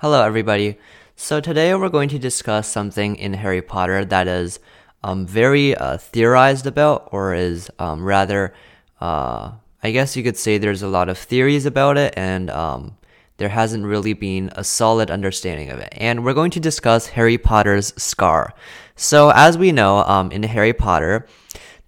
Hello, everybody. So, today we're going to discuss something in Harry Potter that is um, very uh, theorized about, or is um, rather, uh, I guess you could say there's a lot of theories about it, and um, there hasn't really been a solid understanding of it. And we're going to discuss Harry Potter's scar. So, as we know, um, in Harry Potter,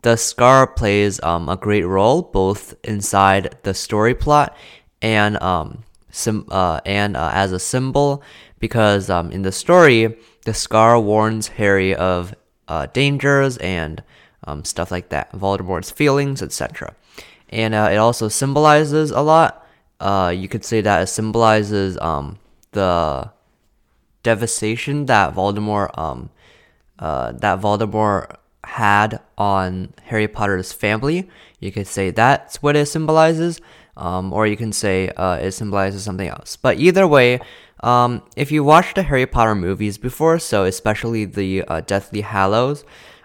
the scar plays um, a great role both inside the story plot and um, sim- uh, and uh, as a symbol because um, in the story the scar warns Harry of uh, dangers and um, stuff like that, Voldemort's feelings, etc. And uh, it also symbolizes a lot. Uh, you could say that it symbolizes um, the devastation that Voldemort um, uh, that Voldemort had on Harry Potter's family. You could say that's what it symbolizes um, or you can say uh, it symbolizes something else. But either way, um, if you watched the Harry Potter movies before, so especially the uh, Deathly Hallows,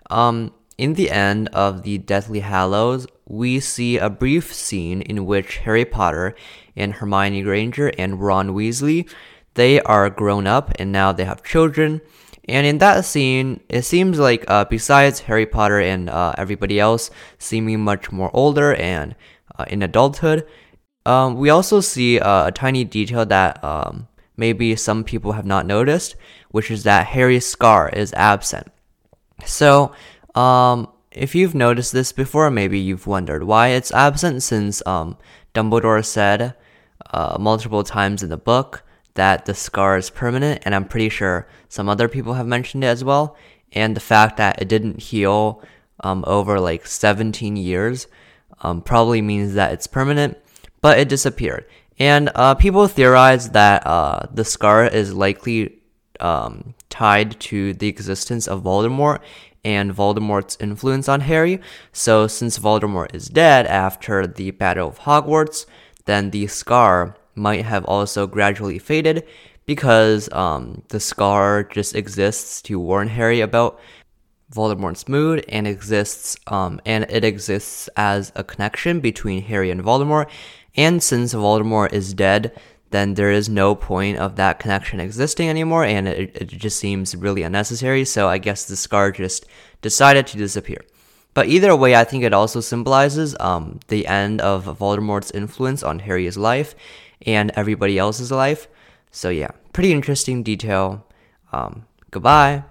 um, in the end of the Deathly Hallows, we see a brief scene in which Harry Potter and Hermione Granger and Ron Weasley they are grown up and now they have children. And in that scene, it seems like uh, besides Harry Potter and uh, everybody else seeming much more older and uh, in adulthood, um, we also see uh, a tiny detail that um, maybe some people have not noticed, which is that Harry's scar is absent. So, um, if you've noticed this before, maybe you've wondered why it's absent since um, Dumbledore said uh, multiple times in the book that the scar is permanent, and I'm pretty sure some other people have mentioned it as well. And the fact that it didn't heal um, over like 17 years um, probably means that it's permanent but it disappeared. And uh, people theorize that uh, the scar is likely um, tied to the existence of Voldemort and Voldemort's influence on Harry. So, since Voldemort is dead after the Battle of Hogwarts, then the scar might have also gradually faded because um, the scar just exists to warn Harry about Voldemort's mood and exists um, and it exists as a connection between Harry and Voldemort and since Voldemort is dead, then there is no point of that connection existing anymore, and it, it just seems really unnecessary. So I guess the scar just decided to disappear. But either way, I think it also symbolizes um, the end of Voldemort's influence on Harry's life and everybody else's life. So yeah, pretty interesting detail. Um, goodbye.